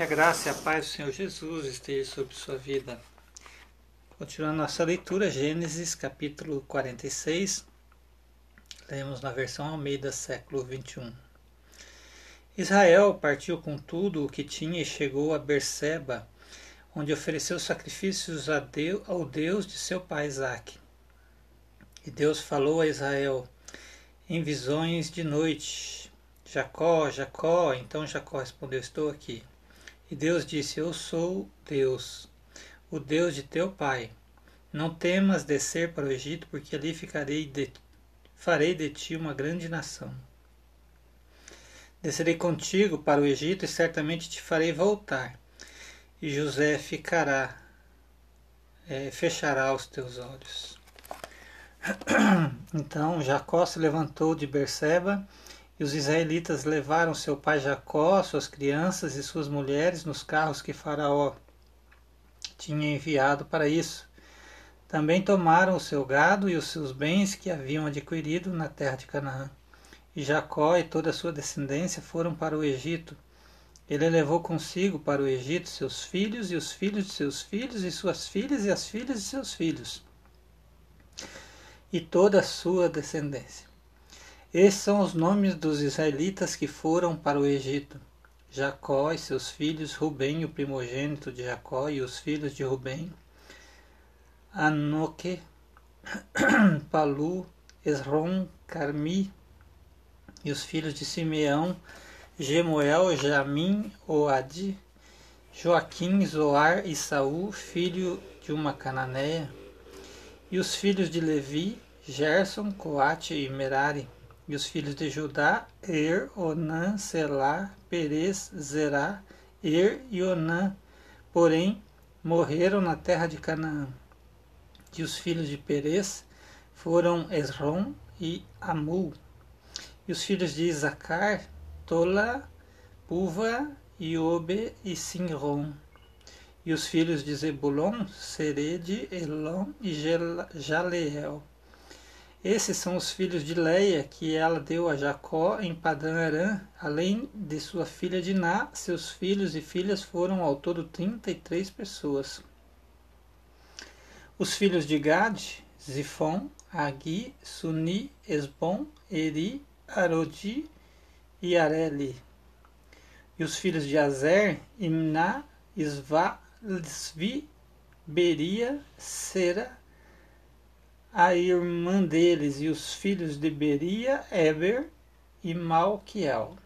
Que a graça e a paz do Senhor Jesus esteja sobre sua vida. Continuando nossa leitura, Gênesis capítulo 46, lemos na versão Almeida, século 21. Israel partiu com tudo o que tinha e chegou a Berseba, onde ofereceu sacrifícios Deus, ao Deus de seu pai Isaque. E Deus falou a Israel em visões de noite: Jacó, Jacó. Então Jacó respondeu: Estou aqui. E Deus disse: Eu sou Deus, o Deus de teu pai. Não temas descer para o Egito, porque ali ficarei de, farei de ti uma grande nação. Descerei contigo para o Egito e certamente te farei voltar. E José ficará, é, fechará os teus olhos. Então Jacó se levantou de Berseba e os israelitas levaram seu pai Jacó, suas crianças e suas mulheres nos carros que Faraó tinha enviado para isso. Também tomaram o seu gado e os seus bens que haviam adquirido na terra de Canaã. E Jacó e toda a sua descendência foram para o Egito. Ele levou consigo para o Egito seus filhos e os filhos de seus filhos e suas filhas e as filhas de seus filhos e toda a sua descendência. Esses são os nomes dos israelitas que foram para o Egito: Jacó e seus filhos, Rubem, o primogênito de Jacó, e os filhos de Rubem, Anoque, Palu, Esrom, Carmi, e os filhos de Simeão, Gemuel, Jamim, Oadi, Joaquim, Zoar e Saul, filho de uma cananeia, e os filhos de Levi, Gerson, Coate e Merari, e os filhos de Judá, Er, Onã, Selá, Perez, Zerá, Er e Onã, porém morreram na terra de Canaã. E os filhos de Perez foram Esrom e Amul. E os filhos de Isacar, Tola, Puva, Iobe e Sinrom. E os filhos de Zebulon, Serede, Elon e Jaleel. Esses são os filhos de Leia que ela deu a Jacó em Padan Aram, além de sua filha Diná, seus filhos e filhas foram ao todo 33 pessoas. Os filhos de Gad, Zifon, Agi, Suni, Esbon, Eri, Arodi e Areli. E os filhos de Azer, Imná, Isva, Svi, Beria, Sera, a irmã deles e os filhos de Beria, Eber e Malquiel.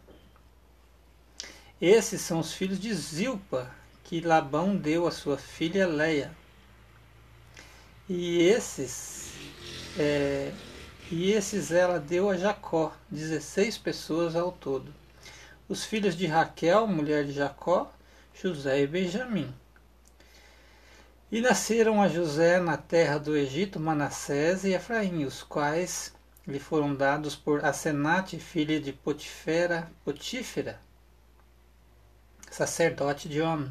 Esses são os filhos de Zilpa, que Labão deu a sua filha Leia. E esses, é, e esses ela deu a Jacó, 16 pessoas ao todo. Os filhos de Raquel, mulher de Jacó, José e Benjamim. E nasceram a José na terra do Egito Manassés e Efraim, os quais lhe foram dados por Asenate, filha de Potifera, Potífera, sacerdote de On.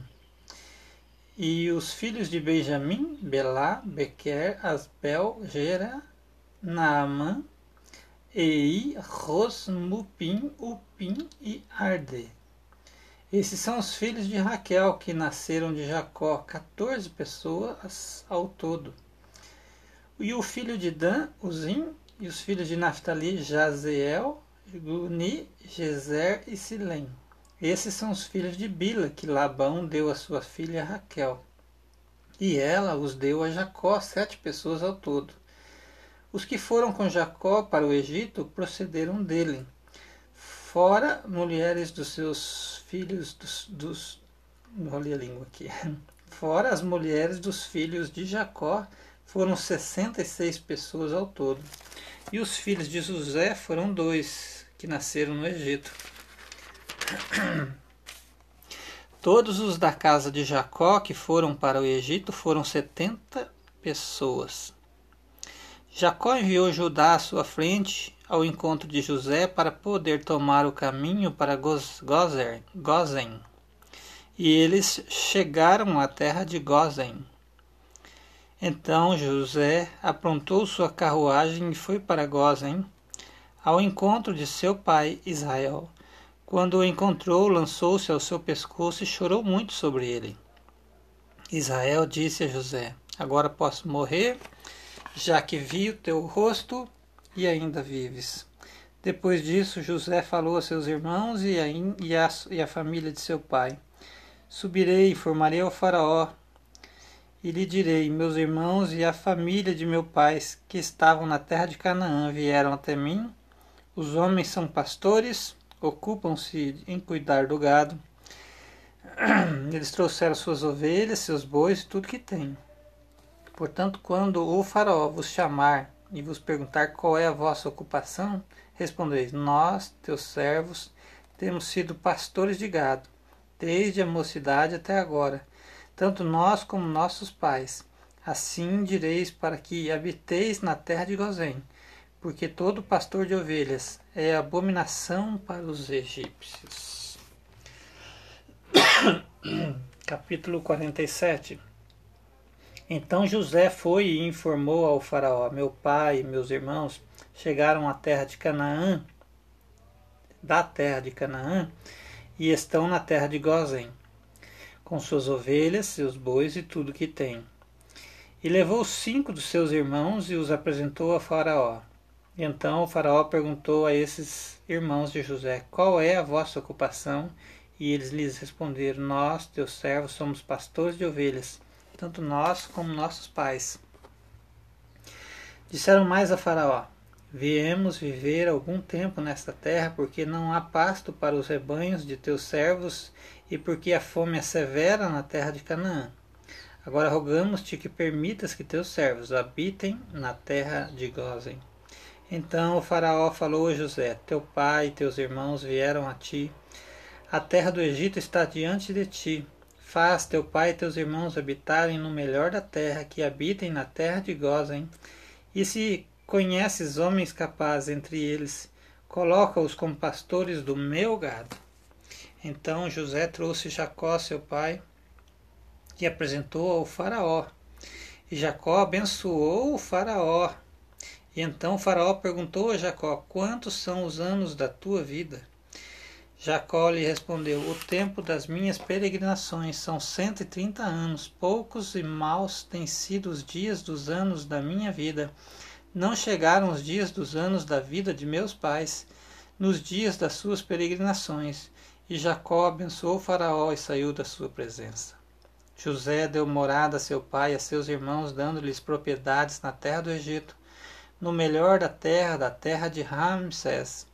E os filhos de Benjamim, Belá, Bequer, Asbel, Gera, Naamã, Ei, Ros, Mupim, Upim e Arde. Esses são os filhos de Raquel que nasceram de Jacó, 14 pessoas ao todo. E o filho de Dan, Uzim, e os filhos de Naphtali, Jazeel, Guni, Gezer e Silém. Esses são os filhos de Bila, que Labão deu a sua filha Raquel. E ela os deu a Jacó, sete pessoas ao todo. Os que foram com Jacó para o Egito procederam dele fora mulheres dos seus filhos dos, dos li a língua aqui. Fora as mulheres dos filhos de Jacó, foram 66 pessoas ao todo. E os filhos de José foram dois, que nasceram no Egito. Todos os da casa de Jacó que foram para o Egito foram 70 pessoas. Jacó enviou Judá à sua frente ao encontro de José para poder tomar o caminho para Gozen. E eles chegaram à terra de Gozen. Então José aprontou sua carruagem e foi para Gozen, ao encontro de seu pai Israel. Quando o encontrou, lançou-se ao seu pescoço e chorou muito sobre ele. Israel disse a José: Agora posso morrer, já que vi o teu rosto e ainda vives. Depois disso, José falou a seus irmãos e a, e a, e a família de seu pai: Subirei e ao Faraó, e lhe direi: Meus irmãos e a família de meu pai, que estavam na terra de Canaã, vieram até mim. Os homens são pastores, ocupam-se em cuidar do gado. Eles trouxeram suas ovelhas, seus bois e tudo que têm. Portanto, quando o Faraó vos chamar e vos perguntar qual é a vossa ocupação, respondeis: Nós, teus servos, temos sido pastores de gado, desde a mocidade até agora, tanto nós como nossos pais. Assim direis para que habiteis na terra de Gozém, porque todo pastor de ovelhas é abominação para os egípcios. Capítulo 47 Então José foi e informou ao faraó, meu pai e meus irmãos chegaram à terra de Canaã, da terra de Canaã, e estão na terra de Gozém, com suas ovelhas, seus bois e tudo que tem. E levou cinco dos seus irmãos e os apresentou a Faraó. Então o Faraó perguntou a esses irmãos de José: Qual é a vossa ocupação? E eles lhes responderam: Nós, teus servos, somos pastores de ovelhas, tanto nós como nossos pais. Disseram mais a Faraó: Viemos viver algum tempo nesta terra, porque não há pasto para os rebanhos de teus servos e porque a fome é severa na terra de Canaã. Agora rogamos-te que permitas que teus servos habitem na terra de Gozem. Então o faraó falou a José: Teu pai e teus irmãos vieram a ti. A terra do Egito está diante de ti. Faz teu pai e teus irmãos habitarem no melhor da terra, que habitem na terra de Gozem. E se Conheces homens capazes entre eles, coloca-os como pastores do meu gado. Então José trouxe Jacó, seu pai, e apresentou ao Faraó. E Jacó abençoou o Faraó. E então o Faraó perguntou a Jacó: Quantos são os anos da tua vida? Jacó lhe respondeu: O tempo das minhas peregrinações são cento e trinta anos. Poucos e maus têm sido os dias dos anos da minha vida não chegaram os dias dos anos da vida de meus pais, nos dias das suas peregrinações, e Jacó abençoou Faraó e saiu da sua presença. José deu morada a seu pai e a seus irmãos, dando-lhes propriedades na terra do Egito, no melhor da terra, da terra de Ramsés,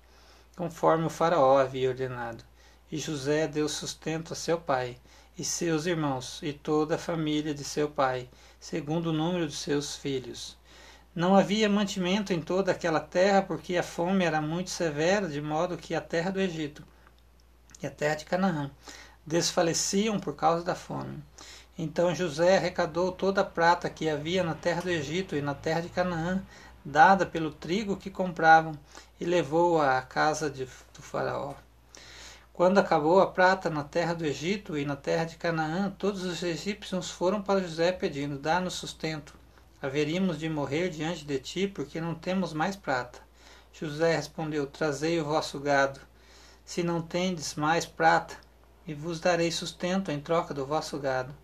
conforme o Faraó havia ordenado. E José deu sustento a seu pai e seus irmãos e toda a família de seu pai, segundo o número de seus filhos. Não havia mantimento em toda aquela terra, porque a fome era muito severa, de modo que a terra do Egito e a terra de Canaã desfaleciam por causa da fome. Então José arrecadou toda a prata que havia na terra do Egito e na terra de Canaã, dada pelo trigo que compravam, e levou-a à casa de, do faraó. Quando acabou a prata na terra do Egito e na terra de Canaã, todos os egípcios foram para José pedindo: dá-nos sustento haveríamos de morrer diante de ti, porque não temos mais prata. José respondeu: Trazei o vosso gado, se não tendes mais prata, e vos darei sustento em troca do vosso gado.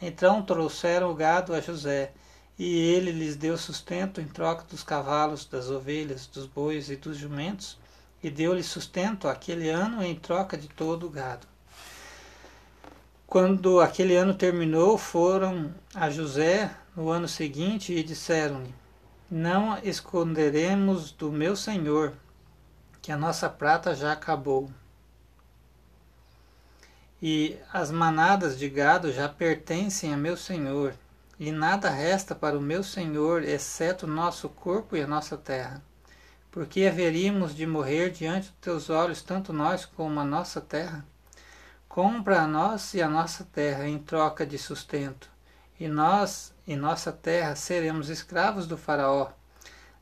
Então trouxeram o gado a José, e ele lhes deu sustento em troca dos cavalos, das ovelhas, dos bois e dos jumentos, e deu-lhe sustento aquele ano em troca de todo o gado. Quando aquele ano terminou, foram a José no ano seguinte e disseram-lhe: Não esconderemos do meu senhor, que a nossa prata já acabou. E as manadas de gado já pertencem a meu senhor, e nada resta para o meu senhor, exceto nosso corpo e a nossa terra. Porque haveríamos de morrer diante dos teus olhos, tanto nós como a nossa terra? Compra a nós e a nossa terra em troca de sustento, e nós e nossa terra seremos escravos do Faraó.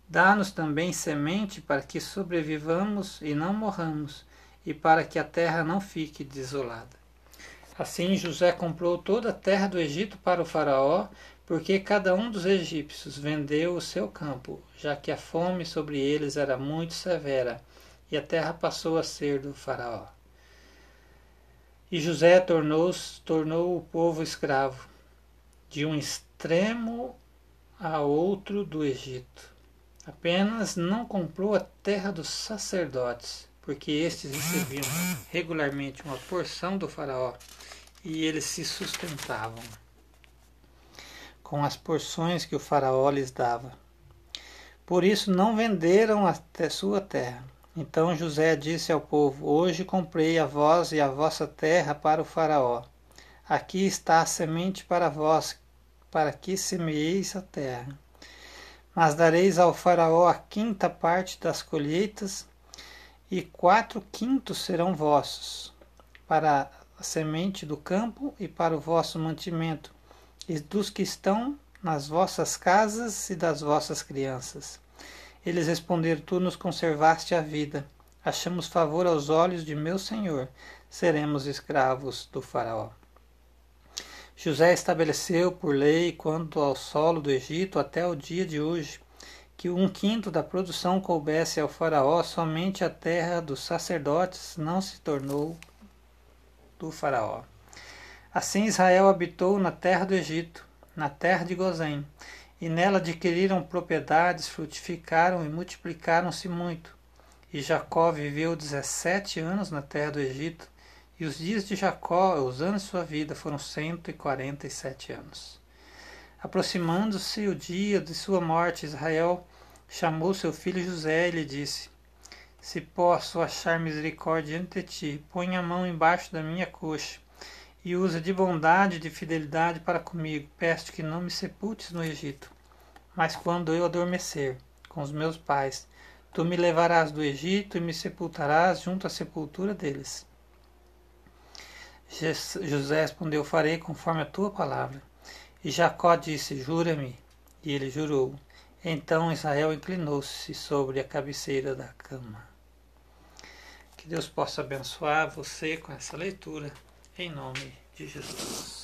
Dá-nos também semente para que sobrevivamos e não morramos, e para que a terra não fique desolada. Assim José comprou toda a terra do Egito para o Faraó, porque cada um dos egípcios vendeu o seu campo, já que a fome sobre eles era muito severa, e a terra passou a ser do Faraó. E José tornou, tornou o povo escravo, de um extremo a outro do Egito. Apenas não comprou a terra dos sacerdotes, porque estes recebiam regularmente uma porção do Faraó e eles se sustentavam com as porções que o Faraó lhes dava. Por isso não venderam até sua terra. Então José disse ao povo: Hoje comprei a vós e a vossa terra para o Faraó. Aqui está a semente para vós, para que semeeis a terra. Mas dareis ao Faraó a quinta parte das colheitas, e quatro quintos serão vossos, para a semente do campo e para o vosso mantimento, e dos que estão nas vossas casas e das vossas crianças. Eles responderam: Tu nos conservaste a vida. Achamos favor aos olhos de meu senhor. Seremos escravos do Faraó. José estabeleceu por lei quanto ao solo do Egito até o dia de hoje que um quinto da produção coubesse ao Faraó, somente a terra dos sacerdotes não se tornou do Faraó. Assim Israel habitou na terra do Egito, na terra de Gozém, e nela adquiriram propriedades, frutificaram e multiplicaram-se muito. E Jacó viveu dezessete anos na terra do Egito, e os dias de Jacó, os anos de sua vida, foram cento e quarenta e sete anos. Aproximando-se o dia de sua morte, Israel chamou seu filho José e lhe disse: Se posso achar misericórdia ante ti, põe a mão embaixo da minha coxa e usa de bondade e de fidelidade para comigo. Peço que não me sepultes no Egito. Mas quando eu adormecer com os meus pais, tu me levarás do Egito e me sepultarás junto à sepultura deles. José respondeu: Farei conforme a tua palavra. E Jacó disse: Jura-me. E ele jurou. Então Israel inclinou-se sobre a cabeceira da cama. Que Deus possa abençoar você com essa leitura. Em nome de Jesus.